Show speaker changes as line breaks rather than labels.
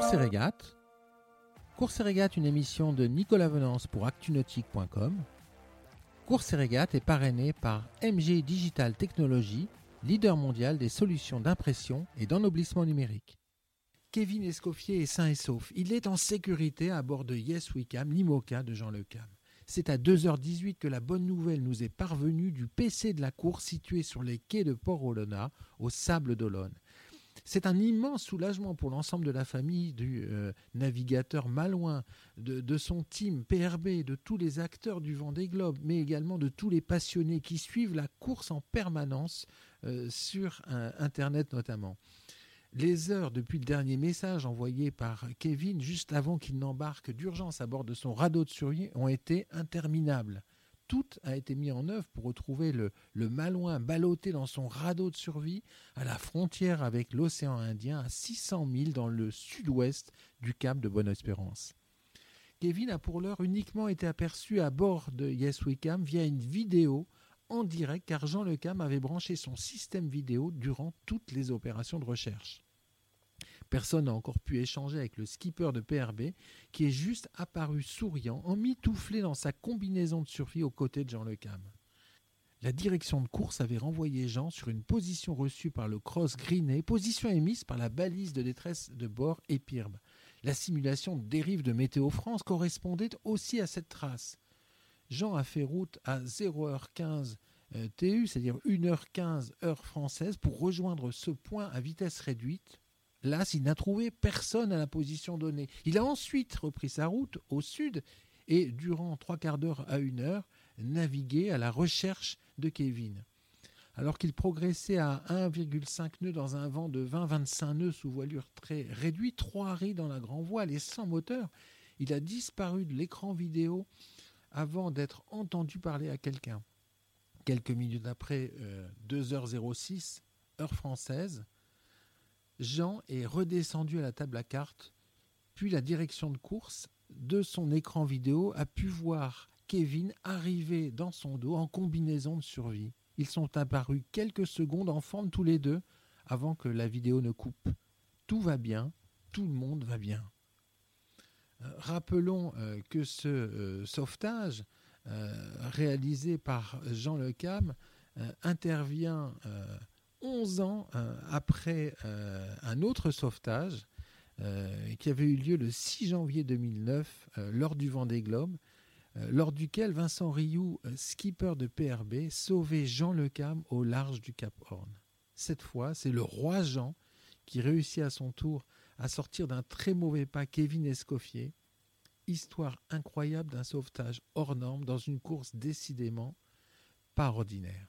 Course et régate. Course régate, une émission de Nicolas Venance pour actunautique.com. Course et régate est parrainé par MG Digital Technology, leader mondial des solutions d'impression et d'ennoblissement numérique. Kevin Escoffier est sain et sauf. Il est en sécurité à bord de Yes We Cam, l'IMOCA de Jean Lecam. C'est à 2h18 que la bonne nouvelle nous est parvenue du PC de la course situé sur les quais de Port-Olona, au Sable d'Olonne. C'est un immense soulagement pour l'ensemble de la famille du euh, navigateur malouin, de, son team PRB, de tous les acteurs du Vendée Globe, mais également de tous les passionnés qui suivent la course en permanence euh, sur euh, Internet notamment. Les heures depuis le dernier message envoyé par Kevin juste avant qu'il n'embarque d'urgence à bord de son radeau de survie ont été interminables tout a été mis en œuvre pour retrouver le, malouin ballotté dans son radeau de survie à la frontière avec l'océan Indien à 600 milles dans le sud-ouest du cap de Bonne-Espérance. Kevin a pour l'heure uniquement été aperçu à bord de Yes via une vidéo en direct car Jean Lecam avait branché son système vidéo durant toutes les opérations de recherche. Personne n'a encore pu échanger avec le skipper de PRB, qui est juste apparu souriant, emmitouflé dans sa combinaison de survie aux côtés de Jean Lecam. La direction de course avait renvoyé Jean sur une position reçue par le cross greené, position émise par la balise de détresse de bord Epirbe. La simulation de dérive de Météo France correspondait aussi à cette trace. Jean a fait route à 0h15 euh, TU, c'est-à-dire 1h15 heure française, pour rejoindre ce point à vitesse réduite Là, s'il n'a trouvé personne à la position donnée. Il a ensuite repris sa route au sud et, durant trois quarts d'heure à une heure, navigué à la recherche de Kevin. Alors qu'il progressait à 1,5 nœuds dans un vent de 20-25 nœuds sous voilure très réduite, trois riz dans la grand voile et sans moteur, il a disparu de l'écran vidéo avant d'être entendu parler à quelqu'un. Quelques minutes après, 2h06, euh, heure française, Jean est redescendu à la table à cartes, puis la direction de course de son écran vidéo a pu voir Kevin arriver dans son dos en combinaison de survie. Ils sont apparus quelques secondes en forme tous les deux avant que la vidéo ne coupe. Tout va bien, tout le monde va bien. Euh, rappelons euh, que ce euh, sauvetage réalisé par Jean Lecam intervient 11 ans euh, après euh, un autre sauvetage euh, qui avait eu lieu le 6 janvier 2009 lors du Vendée Globe, lors duquel Vincent Rioux, skipper de PRB, sauvait Jean Lecam au large du Cap Horn. Cette fois, c'est le roi Jean qui réussit à son tour à sortir d'un très mauvais pas Kevin Escoffier. Histoire incroyable d'un sauvetage hors norme dans une course décidément pas ordinaire.